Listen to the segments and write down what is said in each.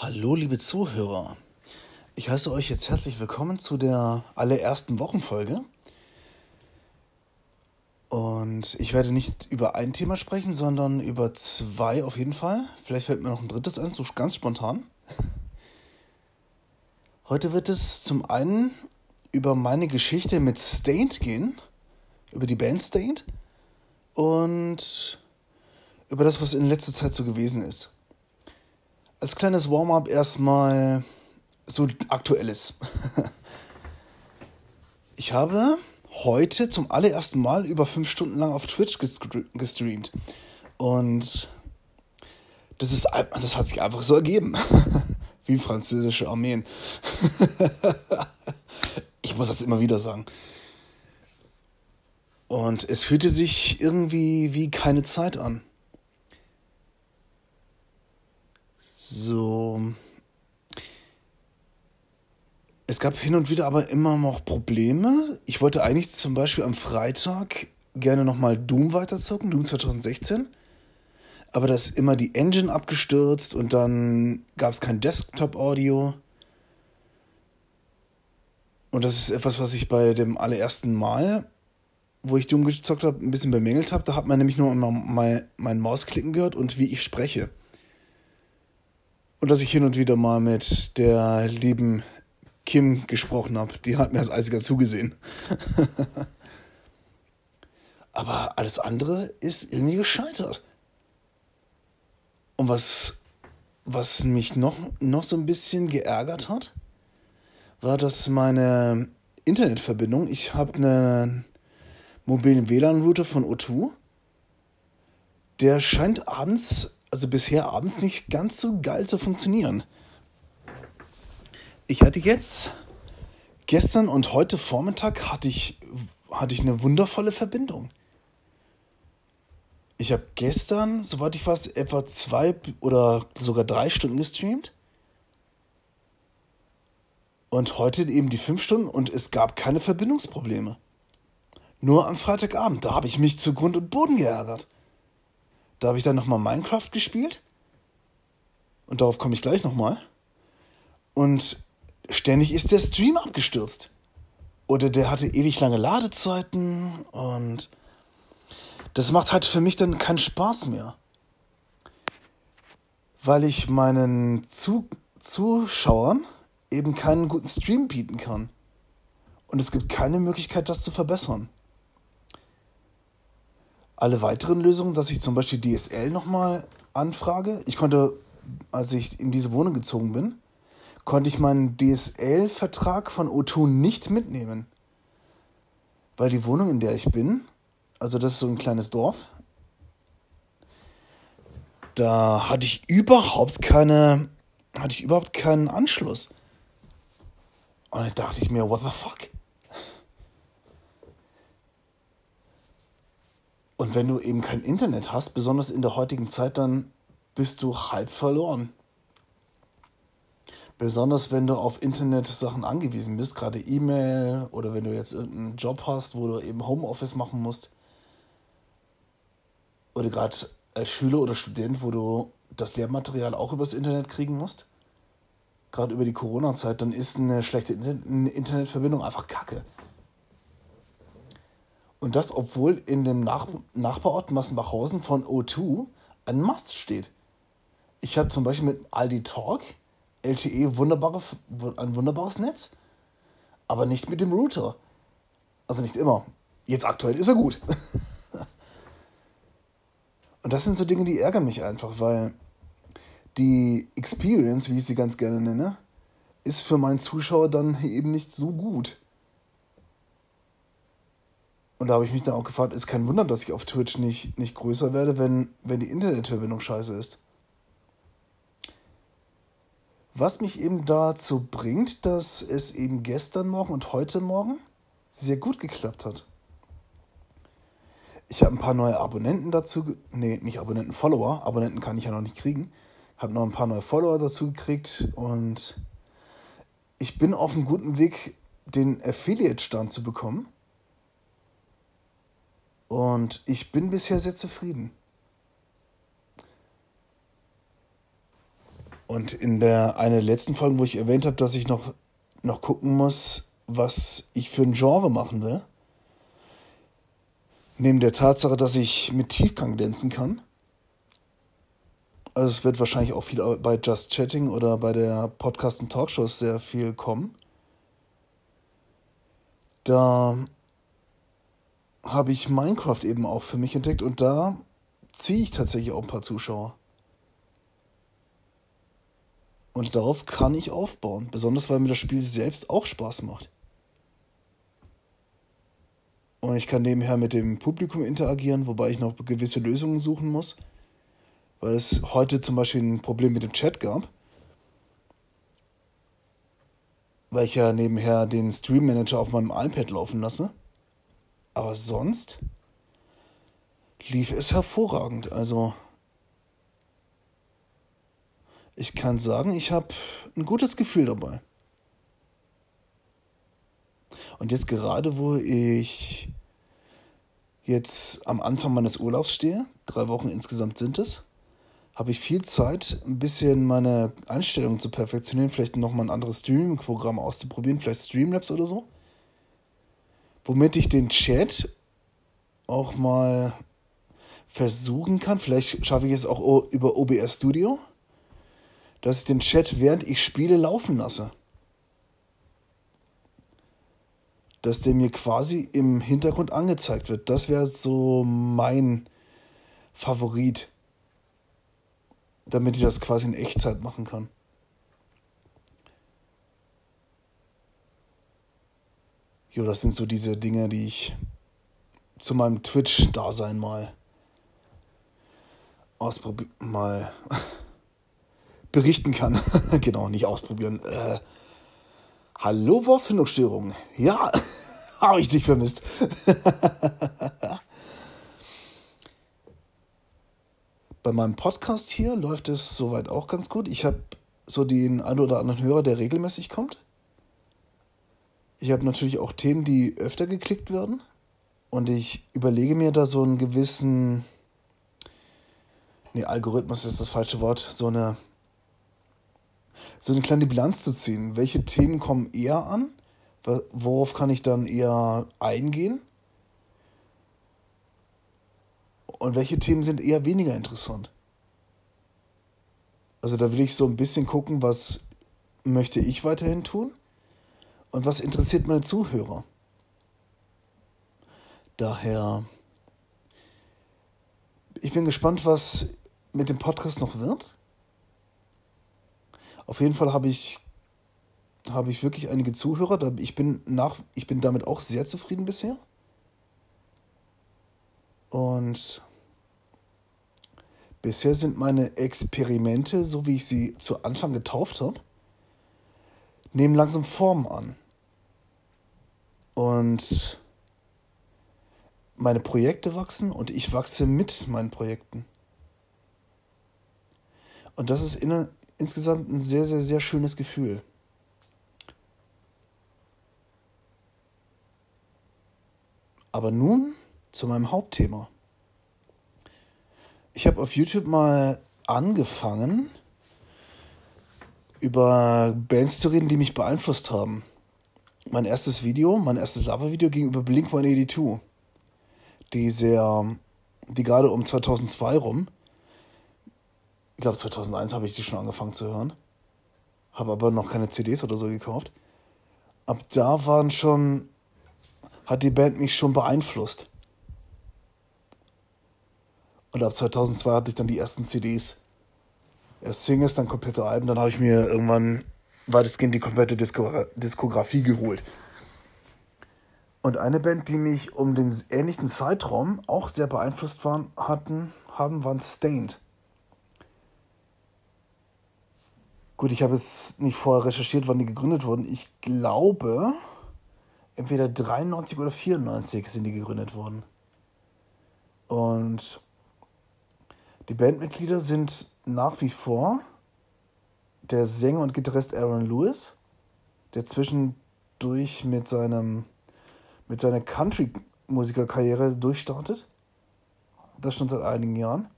Hallo, liebe Zuhörer. Ich heiße euch jetzt herzlich willkommen zu der allerersten Wochenfolge. Und ich werde nicht über ein Thema sprechen, sondern über zwei auf jeden Fall. Vielleicht fällt mir noch ein drittes ein, so ganz spontan. Heute wird es zum einen über meine Geschichte mit Stained gehen, über die Band Stained und über das, was in letzter Zeit so gewesen ist als kleines Warm-up erstmal so aktuelles. ich habe heute zum allerersten Mal über fünf Stunden lang auf Twitch gestreamt. Und das, ist, das hat sich einfach so ergeben. Wie französische Armeen. ich muss das immer wieder sagen. Und es fühlte sich irgendwie wie keine Zeit an. So. Es gab hin und wieder aber immer noch Probleme. Ich wollte eigentlich zum Beispiel am Freitag gerne nochmal Doom weiterzocken, Doom 2016. Aber da ist immer die Engine abgestürzt und dann gab es kein Desktop-Audio. Und das ist etwas, was ich bei dem allerersten Mal, wo ich Doom gezockt habe, ein bisschen bemängelt habe. Da hat man nämlich nur mein, mein Mausklicken gehört und wie ich spreche. Und dass ich hin und wieder mal mit der lieben Kim gesprochen habe. Die hat mir als einziger zugesehen. Aber alles andere ist irgendwie gescheitert. Und was, was mich noch, noch so ein bisschen geärgert hat, war, dass meine Internetverbindung, ich habe einen mobilen WLAN-Router von O2, der scheint abends also bisher abends nicht ganz so geil zu funktionieren. Ich hatte jetzt gestern und heute Vormittag hatte ich, hatte ich eine wundervolle Verbindung. Ich habe gestern, soweit ich weiß, etwa zwei oder sogar drei Stunden gestreamt. Und heute eben die fünf Stunden und es gab keine Verbindungsprobleme. Nur am Freitagabend, da habe ich mich zu Grund und Boden geärgert. Da habe ich dann nochmal Minecraft gespielt. Und darauf komme ich gleich nochmal. Und ständig ist der Stream abgestürzt. Oder der hatte ewig lange Ladezeiten und das macht halt für mich dann keinen Spaß mehr. Weil ich meinen Zuschauern eben keinen guten Stream bieten kann. Und es gibt keine Möglichkeit, das zu verbessern alle weiteren Lösungen, dass ich zum Beispiel DSL nochmal anfrage. Ich konnte, als ich in diese Wohnung gezogen bin, konnte ich meinen DSL-Vertrag von O2 nicht mitnehmen. Weil die Wohnung, in der ich bin, also das ist so ein kleines Dorf, da hatte ich überhaupt keine, hatte ich überhaupt keinen Anschluss. Und dann dachte ich mir, what the fuck? Und wenn du eben kein Internet hast, besonders in der heutigen Zeit, dann bist du halb verloren. Besonders wenn du auf Internet-Sachen angewiesen bist, gerade E-Mail oder wenn du jetzt irgendeinen Job hast, wo du eben Homeoffice machen musst. Oder gerade als Schüler oder Student, wo du das Lehrmaterial auch übers Internet kriegen musst. Gerade über die Corona-Zeit, dann ist eine schlechte Internetverbindung einfach Kacke. Und das, obwohl in dem Nach Nachbarort Massenbachhausen von O2 ein Mast steht. Ich habe zum Beispiel mit Aldi Talk LTE wunderbare, ein wunderbares Netz, aber nicht mit dem Router. Also nicht immer. Jetzt aktuell ist er gut. Und das sind so Dinge, die ärgern mich einfach, weil die Experience, wie ich sie ganz gerne nenne, ist für meinen Zuschauer dann eben nicht so gut. Und da habe ich mich dann auch gefragt, ist kein Wunder, dass ich auf Twitch nicht, nicht größer werde, wenn, wenn die Internetverbindung scheiße ist. Was mich eben dazu bringt, dass es eben gestern Morgen und heute Morgen sehr gut geklappt hat. Ich habe ein paar neue Abonnenten dazu, nee, nicht Abonnenten, Follower. Abonnenten kann ich ja noch nicht kriegen. Habe noch ein paar neue Follower dazu gekriegt und ich bin auf einem guten Weg, den Affiliate-Stand zu bekommen. Und ich bin bisher sehr zufrieden. Und in der einer der letzten Folgen, wo ich erwähnt habe, dass ich noch, noch gucken muss, was ich für ein Genre machen will, neben der Tatsache, dass ich mit Tiefgang glänzen kann, also es wird wahrscheinlich auch viel bei Just Chatting oder bei der Podcast und Talkshows sehr viel kommen. Da habe ich Minecraft eben auch für mich entdeckt und da ziehe ich tatsächlich auch ein paar Zuschauer. Und darauf kann ich aufbauen, besonders weil mir das Spiel selbst auch Spaß macht. Und ich kann nebenher mit dem Publikum interagieren, wobei ich noch gewisse Lösungen suchen muss, weil es heute zum Beispiel ein Problem mit dem Chat gab, weil ich ja nebenher den Stream Manager auf meinem iPad laufen lasse. Aber sonst lief es hervorragend. Also ich kann sagen, ich habe ein gutes Gefühl dabei. Und jetzt gerade, wo ich jetzt am Anfang meines Urlaubs stehe, drei Wochen insgesamt sind es, habe ich viel Zeit, ein bisschen meine Einstellungen zu perfektionieren, vielleicht nochmal ein anderes Streaming-Programm auszuprobieren, vielleicht Streamlabs oder so. Womit ich den Chat auch mal versuchen kann, vielleicht schaffe ich es auch über OBS Studio, dass ich den Chat während ich spiele laufen lasse. Dass der mir quasi im Hintergrund angezeigt wird. Das wäre so mein Favorit. Damit ich das quasi in Echtzeit machen kann. Jo, das sind so diese Dinge, die ich zu meinem Twitch-Dasein mal ausprobieren, mal berichten kann. genau, nicht ausprobieren. Äh, hallo, Wortfindungsstörung. Ja, habe ich dich vermisst. Bei meinem Podcast hier läuft es soweit auch ganz gut. Ich habe so den einen oder anderen Hörer, der regelmäßig kommt. Ich habe natürlich auch Themen, die öfter geklickt werden. Und ich überlege mir da so einen gewissen. Nee, Algorithmus ist das falsche Wort. So eine so eine kleine Bilanz zu ziehen. Welche Themen kommen eher an? Worauf kann ich dann eher eingehen? Und welche Themen sind eher weniger interessant? Also da will ich so ein bisschen gucken, was möchte ich weiterhin tun und was interessiert meine Zuhörer. Daher, ich bin gespannt, was mit dem Podcast noch wird. Auf jeden Fall habe ich, habe ich wirklich einige Zuhörer. Ich bin, nach, ich bin damit auch sehr zufrieden bisher. Und bisher sind meine Experimente, so wie ich sie zu Anfang getauft habe, nehmen langsam Form an. Und meine Projekte wachsen und ich wachse mit meinen Projekten. Und das ist in, insgesamt ein sehr, sehr, sehr schönes Gefühl. Aber nun zu meinem Hauptthema. Ich habe auf YouTube mal angefangen, über Bands zu reden, die mich beeinflusst haben. Mein erstes Video, mein erstes Lava-Video ging über Blink 182, die sehr, die gerade um 2002 rum ich glaube 2001 habe ich die schon angefangen zu hören. Habe aber noch keine CDs oder so gekauft. Ab da waren schon, hat die Band mich schon beeinflusst. Und ab 2002 hatte ich dann die ersten CDs. Erst Singles, dann komplette Alben. Dann habe ich mir irgendwann weitestgehend die komplette Disko Diskografie geholt. Und eine Band, die mich um den ähnlichen Zeitraum auch sehr beeinflusst waren, hatten, haben, waren Stained. Gut, ich habe es nicht vorher recherchiert, wann die gegründet wurden. Ich glaube, entweder 93 oder 94 sind die gegründet worden. Und die Bandmitglieder sind nach wie vor der Sänger und Gitarrist Aaron Lewis, der zwischendurch mit seinem mit seiner Country-Musikerkarriere durchstartet. Das schon seit einigen Jahren.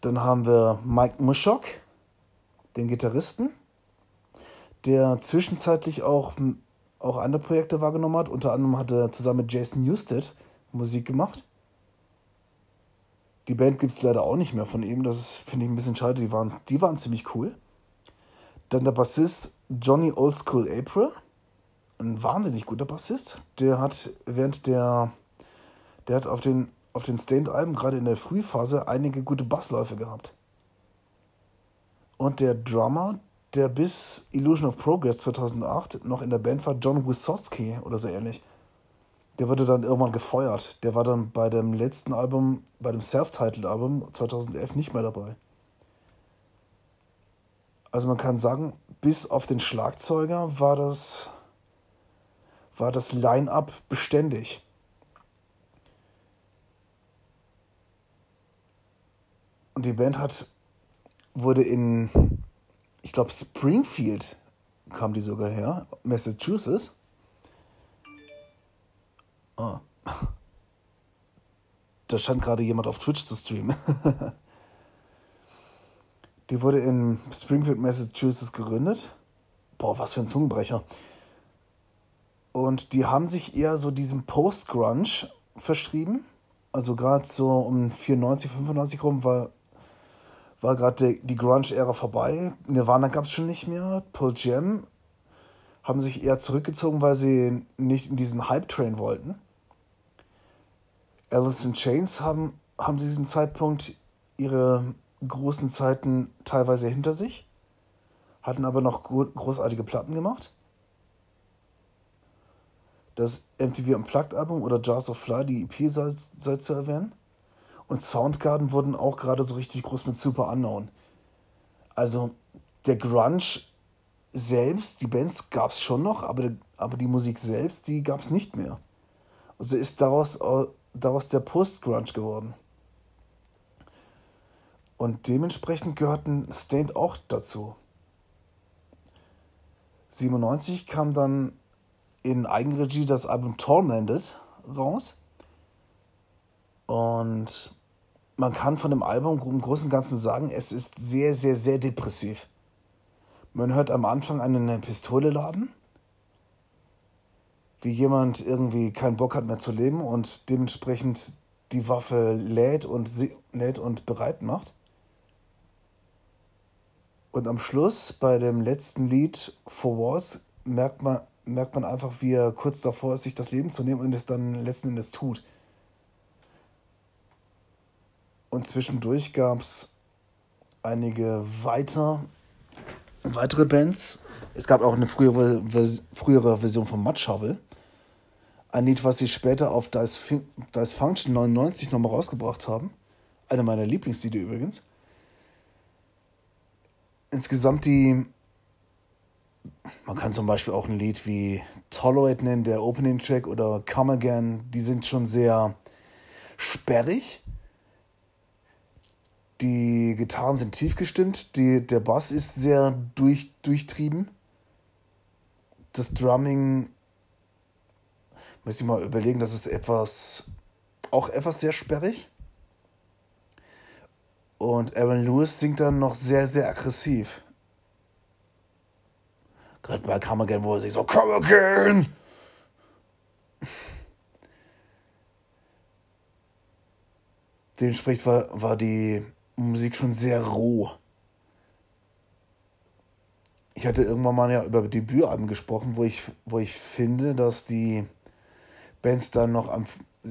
Dann haben wir Mike Muschock, den Gitarristen, der zwischenzeitlich auch, auch andere Projekte wahrgenommen hat. Unter anderem hat er zusammen mit Jason Newsted Musik gemacht. Die Band gibt es leider auch nicht mehr von ihm. Das finde ich ein bisschen schade. Die waren, die waren ziemlich cool. Dann der Bassist Johnny Oldschool April. Ein wahnsinnig guter Bassist. Der hat während der. Der hat auf den, auf den Stained-Alben, gerade in der Frühphase, einige gute Bassläufe gehabt. Und der Drummer, der bis Illusion of Progress 2008 noch in der Band war, John Wisocki oder so ähnlich. Der wurde dann irgendwann gefeuert. Der war dann bei dem letzten Album, bei dem Self-Titled-Album 2011 nicht mehr dabei. Also man kann sagen, bis auf den Schlagzeuger war das, war das Line-up beständig. Und die Band hat, wurde in, ich glaube, Springfield kam die sogar her, Massachusetts. Oh. Da scheint gerade jemand auf Twitch zu streamen. die wurde in Springfield, Massachusetts gegründet. Boah, was für ein Zungenbrecher. Und die haben sich eher so diesem Post-Grunge verschrieben. Also gerade so um 94, 95 rum war, war gerade die Grunge-Ära vorbei. Nirvana gab es schon nicht mehr. Pearl Jam haben sich eher zurückgezogen, weil sie nicht in diesen Hype-Train wollten. Alice in Chains haben, haben zu diesem Zeitpunkt ihre großen Zeiten teilweise hinter sich, hatten aber noch großartige Platten gemacht. Das MTV Unplugged Album oder Jars of Fly, die EP sei, sei zu erwähnen. Und Soundgarden wurden auch gerade so richtig groß mit Super Unknown. Also der Grunge selbst, die Bands gab es schon noch, aber, aber die Musik selbst, die gab es nicht mehr. Also ist daraus daraus der Post-Grunge geworden. Und dementsprechend gehörten Stained auch dazu. 97 kam dann in Eigenregie das Album Tormented raus. Und man kann von dem Album im Großen und Ganzen sagen, es ist sehr, sehr, sehr depressiv. Man hört am Anfang eine Pistole laden wie jemand irgendwie keinen Bock hat mehr zu leben und dementsprechend die Waffe lädt und, lädt und bereit macht. Und am Schluss, bei dem letzten Lied For Wars, merkt man, merkt man einfach, wie er kurz davor ist, sich das Leben zu nehmen und es dann letzten Endes tut. Und zwischendurch gab es einige weiter, weitere Bands. Es gab auch eine frühere, frühere Version von Mud Shovel. Ein Lied, was sie später auf Dice, Dice Function 99 nochmal rausgebracht haben. Eine meiner Lieblingslieder übrigens. Insgesamt die. Man kann zum Beispiel auch ein Lied wie Tolerate nennen, der Opening Track, oder Come Again. Die sind schon sehr sperrig. Die Gitarren sind tief gestimmt. Die, der Bass ist sehr durch, durchtrieben. Das Drumming Müsste ich mal überlegen, das ist etwas, auch etwas sehr sperrig. Und Aaron Lewis singt dann noch sehr, sehr aggressiv. Gerade bei Come Again, wo er sich so, Come Again! Dementsprechend war, war die Musik schon sehr roh. Ich hatte irgendwann mal ja über Debütalben gesprochen, wo ich, wo ich finde, dass die Bands dann noch am,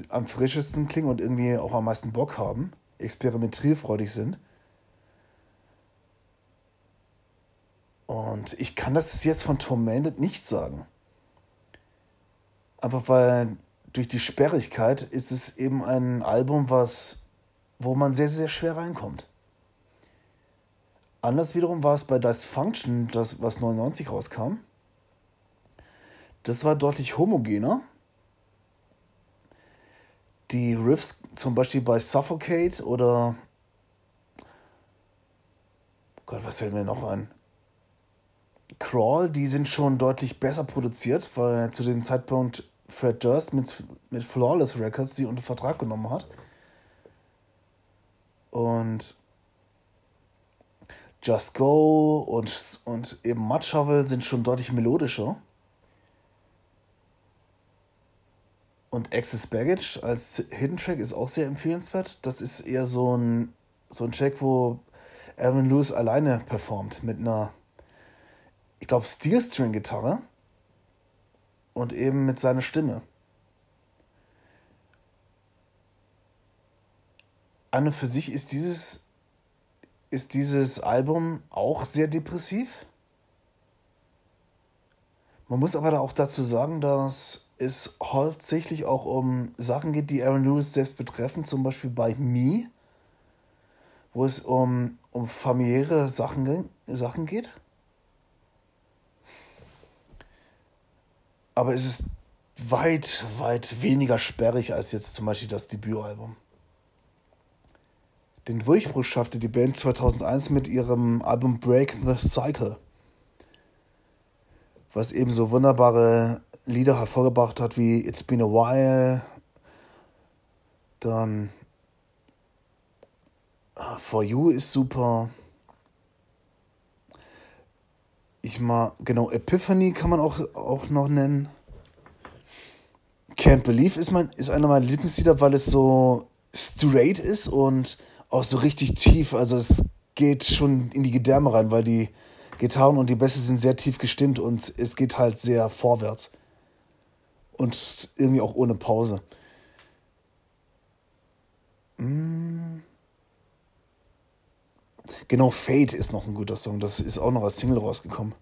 am frischesten klingen und irgendwie auch am meisten Bock haben, experimentierfreudig sind. Und ich kann das jetzt von Tormented nicht sagen. Einfach weil durch die Sperrigkeit ist es eben ein Album, was, wo man sehr, sehr schwer reinkommt. Anders wiederum war es bei Das Function, das, was 99 rauskam. Das war deutlich homogener die Riffs zum Beispiel bei Suffocate oder Gott, was fällt mir noch ein? Crawl, die sind schon deutlich besser produziert, weil zu dem Zeitpunkt Fred Durst mit, mit Flawless Records die unter Vertrag genommen hat. Und Just Go und, und eben Mud Shovel sind schon deutlich melodischer. Und Access Baggage als Hidden Track ist auch sehr empfehlenswert. Das ist eher so ein, so ein Track, wo Aaron Lewis alleine performt mit einer, ich glaube, Steel-String-Gitarre und eben mit seiner Stimme. An und für sich ist dieses ist dieses Album auch sehr depressiv. Man muss aber da auch dazu sagen, dass es hauptsächlich auch um Sachen geht, die Aaron Lewis selbst betreffen, zum Beispiel bei Me, wo es um, um familiäre Sachen, Sachen geht. Aber es ist weit, weit weniger sperrig als jetzt zum Beispiel das Debütalbum. Den Durchbruch schaffte die Band 2001 mit ihrem Album Break the Cycle, was eben so wunderbare Lieder hervorgebracht hat wie It's Been a While, dann ah, For You ist super. Ich mal, genau, Epiphany kann man auch, auch noch nennen. Can't Believe ist, mein, ist einer meiner Lieblingslieder, weil es so straight ist und auch so richtig tief. Also es geht schon in die Gedärme rein, weil die Gitarren und die Bässe sind sehr tief gestimmt und es geht halt sehr vorwärts. Und irgendwie auch ohne Pause. Mm. Genau, Fate ist noch ein guter Song. Das ist auch noch als Single rausgekommen.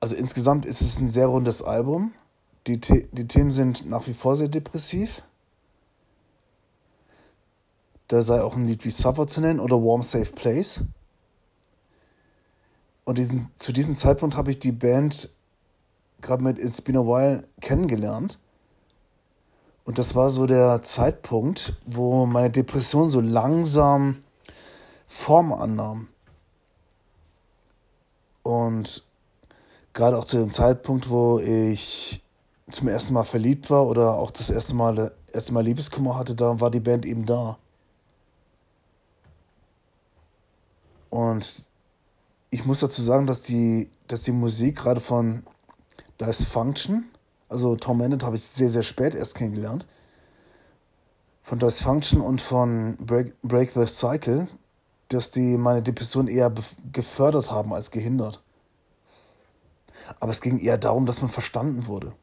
Also insgesamt ist es ein sehr rundes Album. Die, The die Themen sind nach wie vor sehr depressiv. Da sei auch ein Lied wie Suffer zu nennen oder Warm Safe Place. Und diesen, zu diesem Zeitpunkt habe ich die Band gerade mit It's Been a While kennengelernt. Und das war so der Zeitpunkt, wo meine Depression so langsam Form annahm. Und gerade auch zu dem Zeitpunkt, wo ich zum ersten Mal verliebt war oder auch das erste Mal, erste Mal Liebeskummer hatte, da war die Band eben da. Und ich muss dazu sagen, dass die, dass die Musik gerade von Dysfunction, also Tom Bennett habe ich sehr, sehr spät erst kennengelernt, von Dysfunction und von Break, Break the Cycle, dass die meine Depression eher gefördert haben als gehindert. Aber es ging eher darum, dass man verstanden wurde.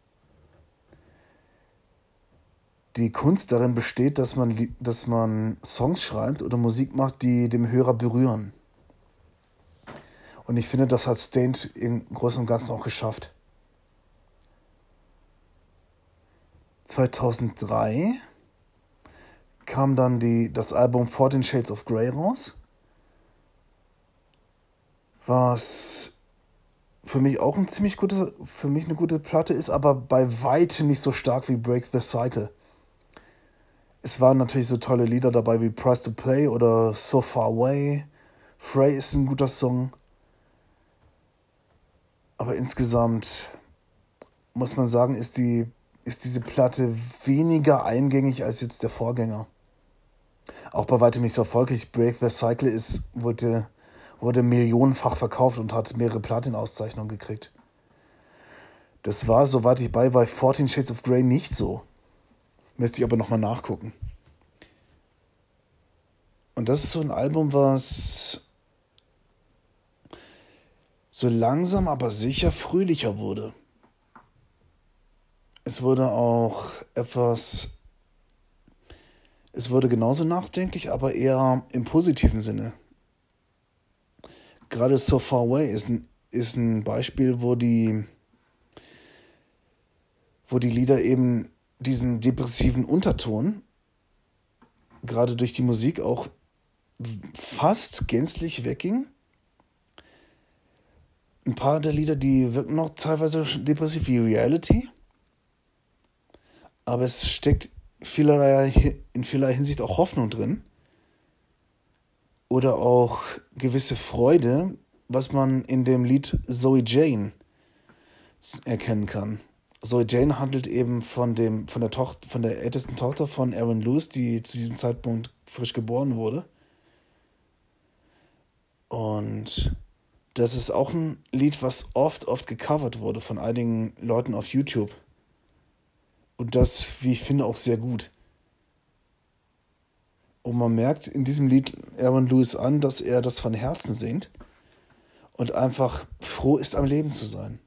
Die Kunst darin besteht, dass man, dass man Songs schreibt oder Musik macht, die dem Hörer berühren. Und ich finde, das hat Stained im Großen und Ganzen auch geschafft. 2003 kam dann die, das Album 14 Shades of Grey raus, was für mich auch ein ziemlich gute, für mich eine gute Platte ist, aber bei weitem nicht so stark wie Break the Cycle. Es waren natürlich so tolle Lieder dabei wie Price to Play oder So Far Away. Frey ist ein guter Song. Aber insgesamt muss man sagen, ist, die, ist diese Platte weniger eingängig als jetzt der Vorgänger. Auch bei weitem nicht so erfolgreich. Break the Cycle ist, wurde, wurde millionenfach verkauft und hat mehrere Platin-Auszeichnungen gekriegt. Das war, soweit ich bei, bei 14 Shades of Grey nicht so. Müsste ich aber nochmal nachgucken. Und das ist so ein Album, was so langsam aber sicher fröhlicher wurde. Es wurde auch etwas, es wurde genauso nachdenklich, aber eher im positiven Sinne. Gerade So Far Away ist ein, ist ein Beispiel, wo die, wo die Lieder eben diesen depressiven Unterton gerade durch die Musik auch fast gänzlich wegging ein paar der Lieder, die wirken noch teilweise depressiv wie Reality. Aber es steckt vielerlei, in vielerlei Hinsicht auch Hoffnung drin. Oder auch gewisse Freude, was man in dem Lied Zoe Jane erkennen kann. Zoe Jane handelt eben von, dem, von, der Tochter, von der ältesten Tochter von Aaron Lewis, die zu diesem Zeitpunkt frisch geboren wurde. Und das ist auch ein Lied, was oft, oft gecovert wurde von einigen Leuten auf YouTube. Und das, wie ich finde, auch sehr gut. Und man merkt in diesem Lied Aaron Lewis an, dass er das von Herzen singt und einfach froh ist, am Leben zu sein.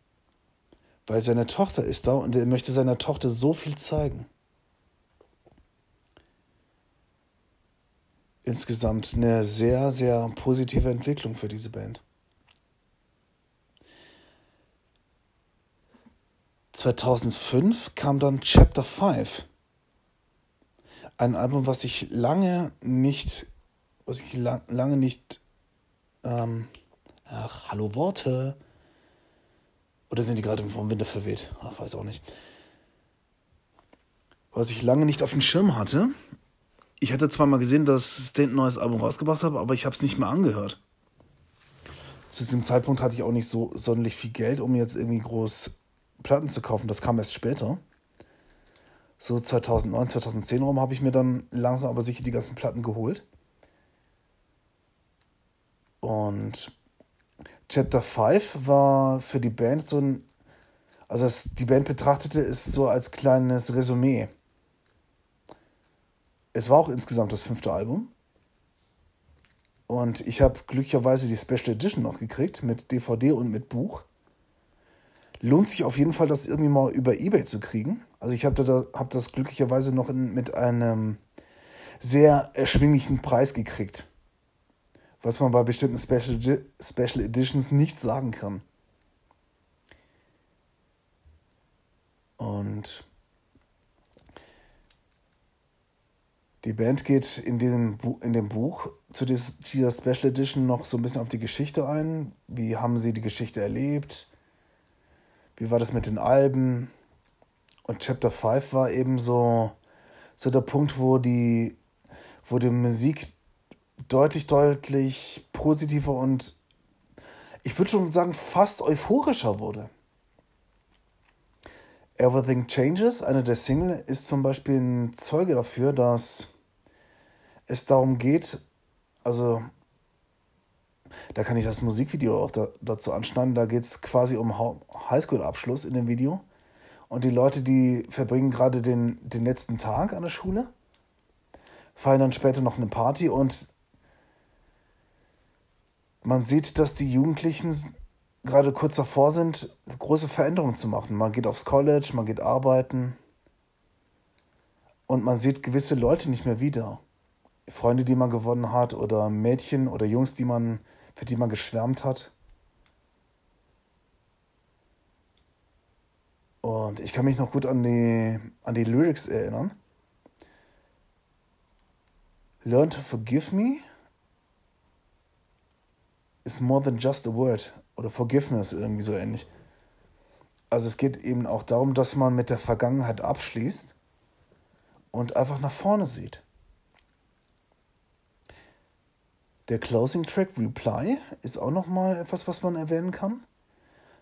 Weil seine Tochter ist da und er möchte seiner Tochter so viel zeigen. Insgesamt eine sehr, sehr positive Entwicklung für diese Band. 2005 kam dann Chapter 5. Ein Album, was ich lange nicht, was ich lang, lange nicht, ähm, ach, hallo Worte. Oder sind die gerade vom Winter verweht? Ach, weiß auch nicht. Was ich lange nicht auf dem Schirm hatte. Ich hatte zwar mal gesehen, dass Stant ein neues Album rausgebracht hat, aber ich habe es nicht mehr angehört. Zu diesem Zeitpunkt hatte ich auch nicht so sonderlich viel Geld, um jetzt irgendwie groß Platten zu kaufen. Das kam erst später. So 2009, 2010 rum habe ich mir dann langsam aber sicher die ganzen Platten geholt. Und Chapter 5 war für die Band so ein, also es, die Band betrachtete es so als kleines Resümee. Es war auch insgesamt das fünfte Album. Und ich habe glücklicherweise die Special Edition noch gekriegt mit DVD und mit Buch lohnt sich auf jeden Fall, das irgendwie mal über Ebay zu kriegen. Also ich habe da, hab das glücklicherweise noch in, mit einem sehr erschwinglichen Preis gekriegt. Was man bei bestimmten Special, Special Editions nicht sagen kann. Und die Band geht in, diesem in dem Buch zu dieser Special Edition noch so ein bisschen auf die Geschichte ein. Wie haben sie die Geschichte erlebt? Wie war das mit den Alben? Und Chapter 5 war eben so, so der Punkt, wo die, wo die Musik deutlich, deutlich positiver und ich würde schon sagen, fast euphorischer wurde. Everything Changes, eine der Single, ist zum Beispiel ein Zeuge dafür, dass es darum geht, also da kann ich das Musikvideo auch da, dazu anschneiden. Da geht es quasi um Highschool-Abschluss in dem Video. Und die Leute, die verbringen gerade den, den letzten Tag an der Schule, feiern dann später noch eine Party und man sieht, dass die Jugendlichen gerade kurz davor sind, große Veränderungen zu machen. Man geht aufs College, man geht arbeiten und man sieht gewisse Leute nicht mehr wieder. Freunde, die man gewonnen hat oder Mädchen oder Jungs, die man für die man geschwärmt hat. Und ich kann mich noch gut an die, an die Lyrics erinnern. Learn to forgive me is more than just a word. Oder Forgiveness, irgendwie so ähnlich. Also es geht eben auch darum, dass man mit der Vergangenheit abschließt und einfach nach vorne sieht. Der Closing Track Reply ist auch nochmal etwas, was man erwähnen kann.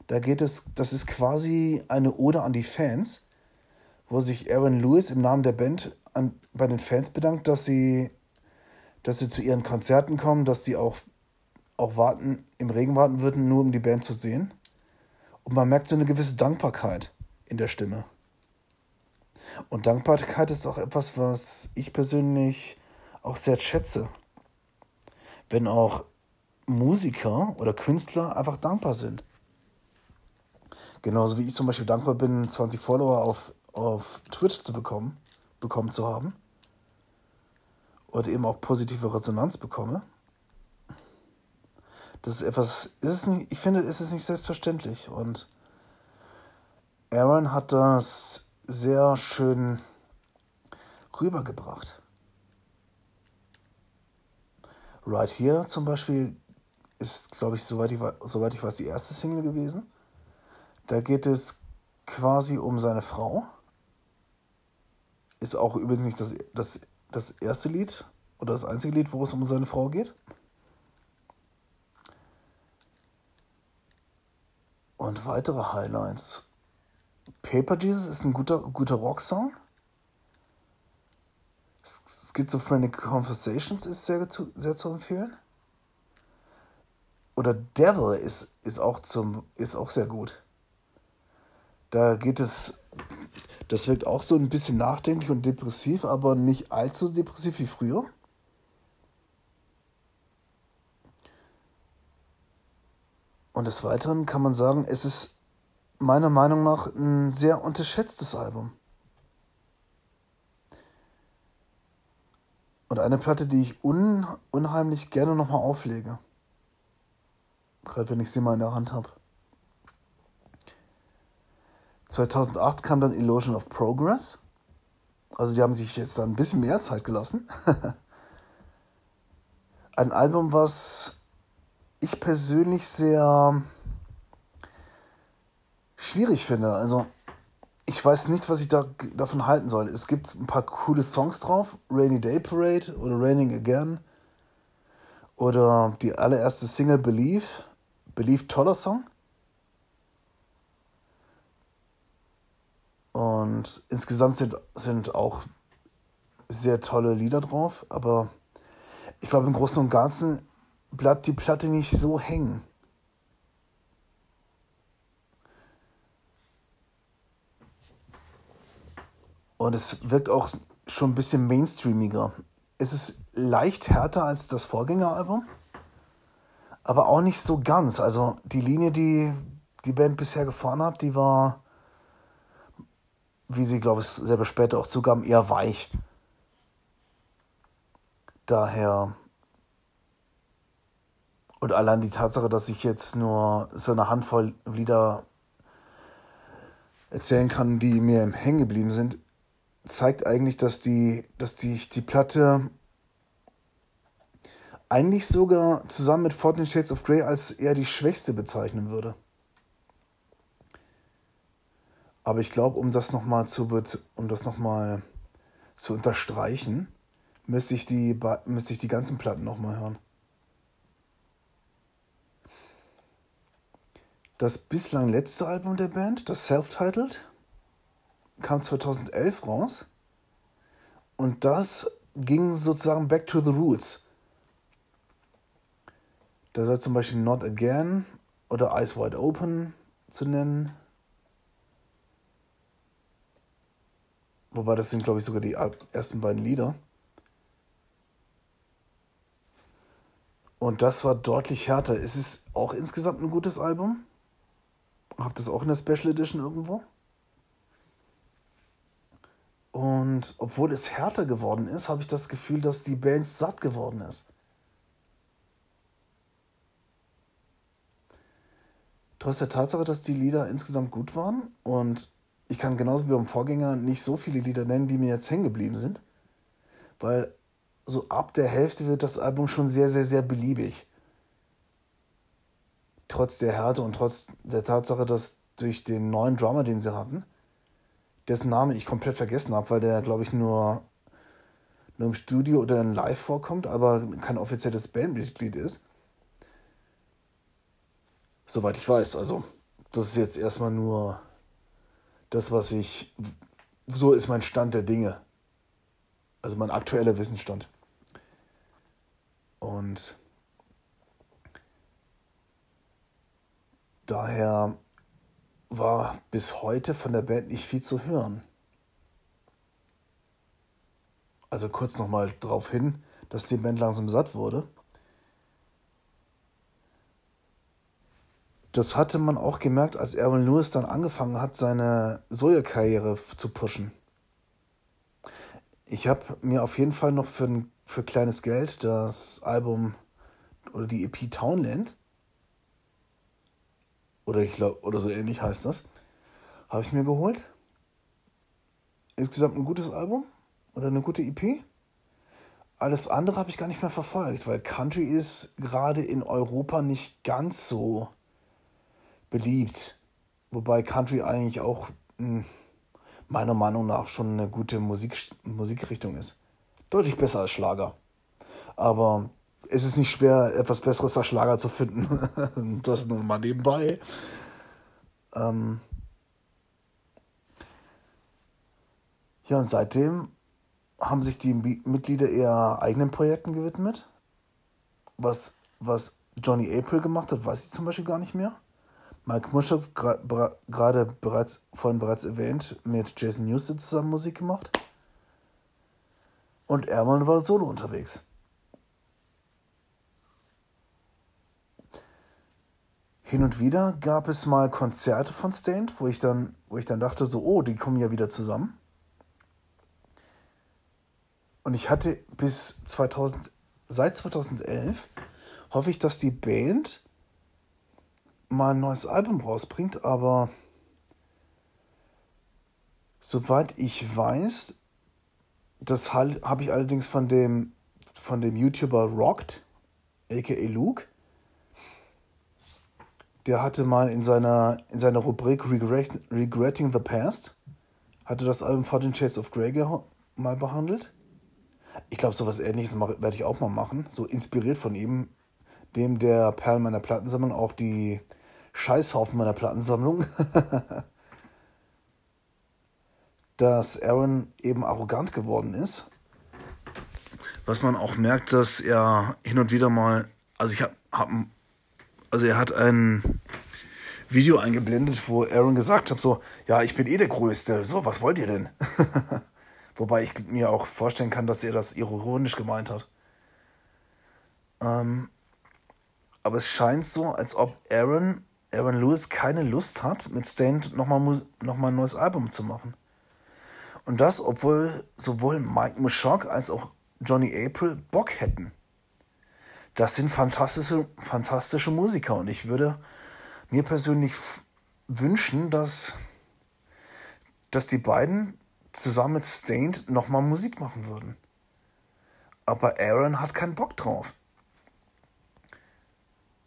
Da geht es, das ist quasi eine Ode an die Fans, wo sich Aaron Lewis im Namen der Band an, bei den Fans bedankt, dass sie, dass sie zu ihren Konzerten kommen, dass sie auch, auch warten, im Regen warten würden, nur um die Band zu sehen. Und man merkt so eine gewisse Dankbarkeit in der Stimme. Und Dankbarkeit ist auch etwas, was ich persönlich auch sehr schätze wenn auch Musiker oder Künstler einfach dankbar sind. Genauso wie ich zum Beispiel dankbar bin, 20 Follower auf, auf Twitch zu bekommen, bekommen zu haben. Oder eben auch positive Resonanz bekomme. Das ist etwas, ist es nicht, ich finde, ist es nicht selbstverständlich. Und Aaron hat das sehr schön rübergebracht. Right Here zum Beispiel ist, glaube ich, soweit ich, soweit ich weiß, die erste Single gewesen. Da geht es quasi um seine Frau. Ist auch übrigens nicht das, das, das erste Lied oder das einzige Lied, wo es um seine Frau geht. Und weitere Highlights. Paper Jesus ist ein guter, guter Rocksong. Schizophrenic Conversations ist sehr zu, sehr zu empfehlen. oder Devil ist, ist, auch zum, ist auch sehr gut. Da geht es, das wirkt auch so ein bisschen nachdenklich und depressiv, aber nicht allzu depressiv wie früher. Und des Weiteren kann man sagen, es ist meiner Meinung nach ein sehr unterschätztes Album. Und eine Platte, die ich un unheimlich gerne nochmal auflege. Gerade wenn ich sie mal in der Hand habe. 2008 kam dann Illusion of Progress. Also die haben sich jetzt da ein bisschen mehr Zeit gelassen. ein Album, was ich persönlich sehr schwierig finde. Also ich weiß nicht, was ich da, davon halten soll. Es gibt ein paar coole Songs drauf. Rainy Day Parade oder Raining Again. Oder die allererste Single Believe. Believe, toller Song. Und insgesamt sind, sind auch sehr tolle Lieder drauf. Aber ich glaube, im Großen und Ganzen bleibt die Platte nicht so hängen. Und es wirkt auch schon ein bisschen mainstreamiger. Es ist leicht härter als das Vorgängeralbum, aber auch nicht so ganz. Also die Linie, die die Band bisher gefahren hat, die war, wie sie, glaube ich, selber später auch zugaben, eher weich. Daher und allein die Tatsache, dass ich jetzt nur so eine Handvoll Lieder erzählen kann, die mir im Hängen geblieben sind, zeigt eigentlich, dass die, dass die, die Platte eigentlich sogar zusammen mit 14 Shades of Grey als eher die schwächste bezeichnen würde. Aber ich glaube, um das nochmal zu, um das noch zu unterstreichen, müsste ich die, müsste ich die ganzen Platten nochmal hören. Das bislang letzte Album der Band, das Self-Titled, kam 2011 raus. Und das ging sozusagen back to the roots. Da sei zum Beispiel Not Again oder Eyes Wide Open zu nennen. Wobei das sind, glaube ich, sogar die ersten beiden Lieder. Und das war deutlich härter. Es ist auch insgesamt ein gutes Album. Habt das auch in der Special Edition irgendwo? Und obwohl es härter geworden ist, habe ich das Gefühl, dass die Band satt geworden ist. Trotz der Tatsache, dass die Lieder insgesamt gut waren und ich kann genauso wie beim Vorgänger nicht so viele Lieder nennen, die mir jetzt hängen geblieben sind, weil so ab der Hälfte wird das Album schon sehr, sehr, sehr beliebig trotz der Härte und trotz der Tatsache, dass durch den neuen Drummer, den sie hatten, dessen Name ich komplett vergessen habe, weil der, glaube ich, nur, nur im Studio oder in Live vorkommt, aber kein offizielles Bandmitglied ist. Soweit ich weiß. Also, das ist jetzt erstmal nur das, was ich. So ist mein Stand der Dinge. Also mein aktueller Wissensstand. Und Daher war bis heute von der Band nicht viel zu hören. Also kurz nochmal darauf hin, dass die Band langsam satt wurde. Das hatte man auch gemerkt, als Erwin Lewis dann angefangen hat, seine Soja-Karriere zu pushen. Ich habe mir auf jeden Fall noch für, für kleines Geld das Album oder die EP Townland oder ich glaube, oder so ähnlich heißt das. Habe ich mir geholt. Insgesamt ein gutes Album oder eine gute EP. Alles andere habe ich gar nicht mehr verfolgt, weil Country ist gerade in Europa nicht ganz so beliebt. Wobei Country eigentlich auch hm, meiner Meinung nach schon eine gute Musik, Musikrichtung ist. Deutlich besser als Schlager. Aber es ist nicht schwer, etwas Besseres als Schlager zu finden. das nur mal nebenbei. Ähm ja, und seitdem haben sich die Mitglieder eher eigenen Projekten gewidmet, was, was Johnny April gemacht hat, weiß ich zum Beispiel gar nicht mehr. Mike Muschow, gerade bereits, vorhin bereits erwähnt, mit Jason Newsted zusammen Musik gemacht. Und Erman war solo unterwegs. Hin und wieder gab es mal Konzerte von Stained, wo ich dann, wo ich dann dachte, so, oh, die kommen ja wieder zusammen. Und ich hatte bis 2000, seit 2011 hoffe ich, dass die Band mal ein neues Album rausbringt, aber soweit ich weiß, das habe ich allerdings von dem, von dem YouTuber Rocked, aka Luke, der hatte mal in seiner, in seiner Rubrik Regret, Regretting the Past, hatte das Album For Chase of Grey mal behandelt. Ich glaube, sowas ähnliches werde ich auch mal machen. So inspiriert von ihm, dem der Perl meiner Plattensammlung, auch die Scheißhaufen meiner Plattensammlung. dass Aaron eben arrogant geworden ist. Was man auch merkt, dass er hin und wieder mal, also ich habe hab also er hat ein Video eingeblendet, wo Aaron gesagt hat, so, ja, ich bin eh der Größte, so, was wollt ihr denn? Wobei ich mir auch vorstellen kann, dass er das ironisch gemeint hat. Ähm, aber es scheint so, als ob Aaron, Aaron Lewis keine Lust hat, mit Stained nochmal noch mal ein neues Album zu machen. Und das, obwohl sowohl Mike Mushock als auch Johnny April Bock hätten das sind fantastische, fantastische Musiker und ich würde mir persönlich wünschen, dass, dass die beiden zusammen mit Stained nochmal Musik machen würden. Aber Aaron hat keinen Bock drauf.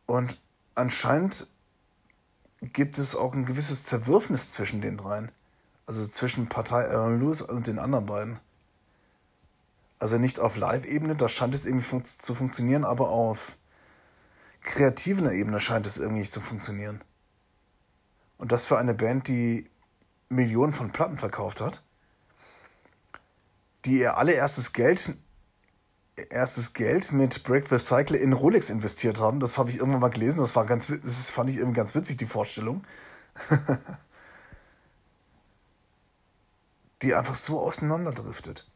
Und anscheinend gibt es auch ein gewisses Zerwürfnis zwischen den dreien. Also zwischen Partei Aaron Lewis und den anderen beiden. Also nicht auf Live-Ebene, da scheint es irgendwie fun zu funktionieren, aber auf kreativer Ebene scheint es irgendwie nicht zu funktionieren. Und das für eine Band, die Millionen von Platten verkauft hat, die ihr allererstes Geld, erstes Geld mit Break the Cycle in Rolex investiert haben. Das habe ich irgendwann mal gelesen. Das war ganz, das fand ich irgendwie ganz witzig, die Vorstellung. die einfach so auseinanderdriftet.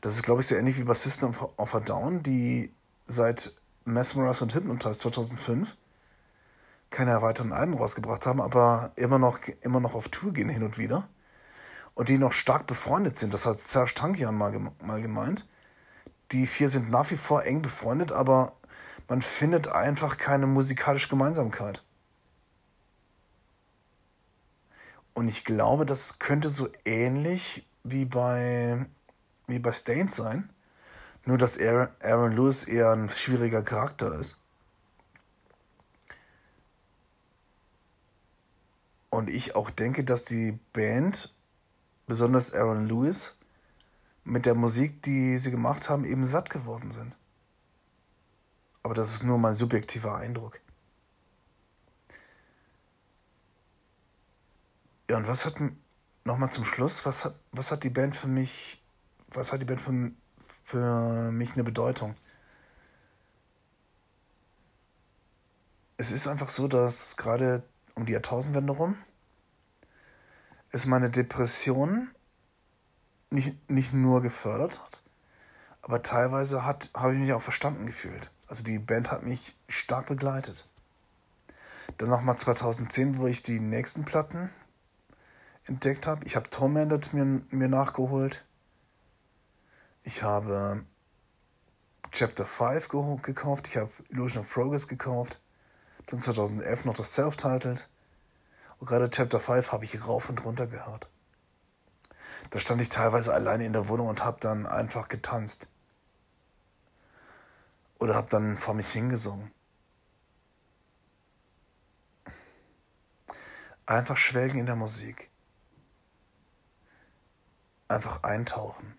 Das ist, glaube ich, so ähnlich wie bei System of a Down, die seit Mesmerize und Hypnotize 2005 keine weiteren Alben rausgebracht haben, aber immer noch, immer noch auf Tour gehen hin und wieder. Und die noch stark befreundet sind. Das hat Serge Tankian mal, mal gemeint. Die vier sind nach wie vor eng befreundet, aber man findet einfach keine musikalische Gemeinsamkeit. Und ich glaube, das könnte so ähnlich wie bei wie bei Stained sein. Nur, dass Aaron, Aaron Lewis eher ein schwieriger Charakter ist. Und ich auch denke, dass die Band, besonders Aaron Lewis, mit der Musik, die sie gemacht haben, eben satt geworden sind. Aber das ist nur mein subjektiver Eindruck. Ja, und was hat, nochmal zum Schluss, was hat, was hat die Band für mich was hat die Band für, für mich eine Bedeutung? Es ist einfach so, dass gerade um die Jahrtausendwende rum es meine Depression nicht, nicht nur gefördert hat, aber teilweise habe ich mich auch verstanden gefühlt. Also die Band hat mich stark begleitet. Dann nochmal 2010, wo ich die nächsten Platten entdeckt habe. Ich habe Tormented mir, mir nachgeholt. Ich habe Chapter 5 gekauft, ich habe Illusion of Progress gekauft, dann 2011 noch das Self-Titled und gerade Chapter 5 habe ich rauf und runter gehört. Da stand ich teilweise alleine in der Wohnung und habe dann einfach getanzt. Oder habe dann vor mich hingesungen. Einfach schwelgen in der Musik. Einfach eintauchen.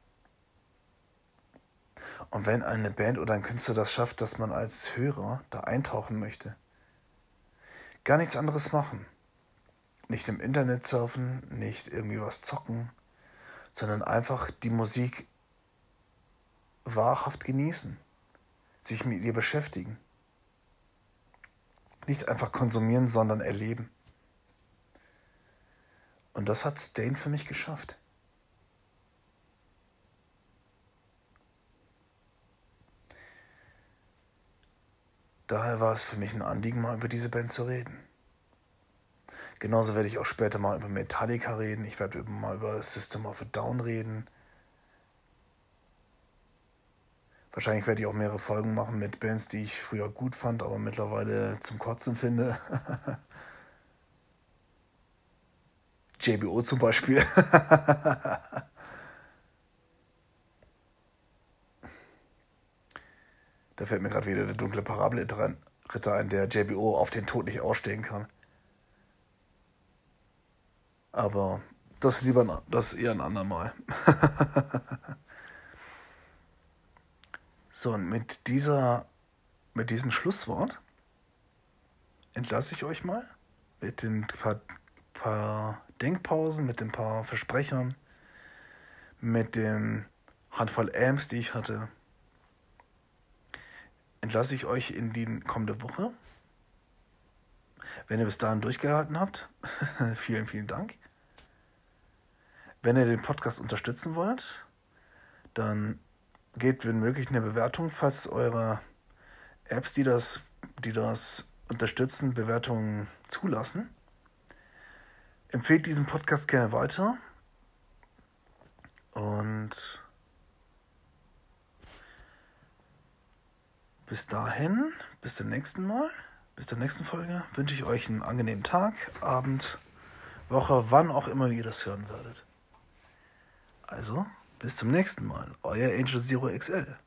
Und wenn eine Band oder ein Künstler das schafft, dass man als Hörer da eintauchen möchte, gar nichts anderes machen. Nicht im Internet surfen, nicht irgendwie was zocken, sondern einfach die Musik wahrhaft genießen. sich mit ihr beschäftigen. Nicht einfach konsumieren, sondern erleben. Und das hat Stain für mich geschafft. Daher war es für mich ein Anliegen, mal über diese Band zu reden. Genauso werde ich auch später mal über Metallica reden. Ich werde mal über System of a Down reden. Wahrscheinlich werde ich auch mehrere Folgen machen mit Bands, die ich früher gut fand, aber mittlerweile zum Kotzen finde. JBO zum Beispiel. da fällt mir gerade wieder der dunkle Parabelritter ein, der JBO auf den Tod nicht ausstehen kann. Aber das lieber das eher ein andermal. so, und mit dieser, mit diesem Schlusswort entlasse ich euch mal mit den paar, paar Denkpausen, mit den paar Versprechern, mit dem Handvoll Amps, die ich hatte. Entlasse ich euch in die kommende Woche. Wenn ihr bis dahin durchgehalten habt, vielen, vielen Dank. Wenn ihr den Podcast unterstützen wollt, dann geht, wenn möglich, eine Bewertung, falls eure Apps, die das, die das unterstützen, Bewertungen zulassen. Empfehlt diesen Podcast gerne weiter. Und bis dahin, bis zum nächsten Mal, bis zur nächsten Folge, wünsche ich euch einen angenehmen Tag, Abend, Woche, wann auch immer ihr das hören werdet. Also, bis zum nächsten Mal. Euer Angel Zero XL.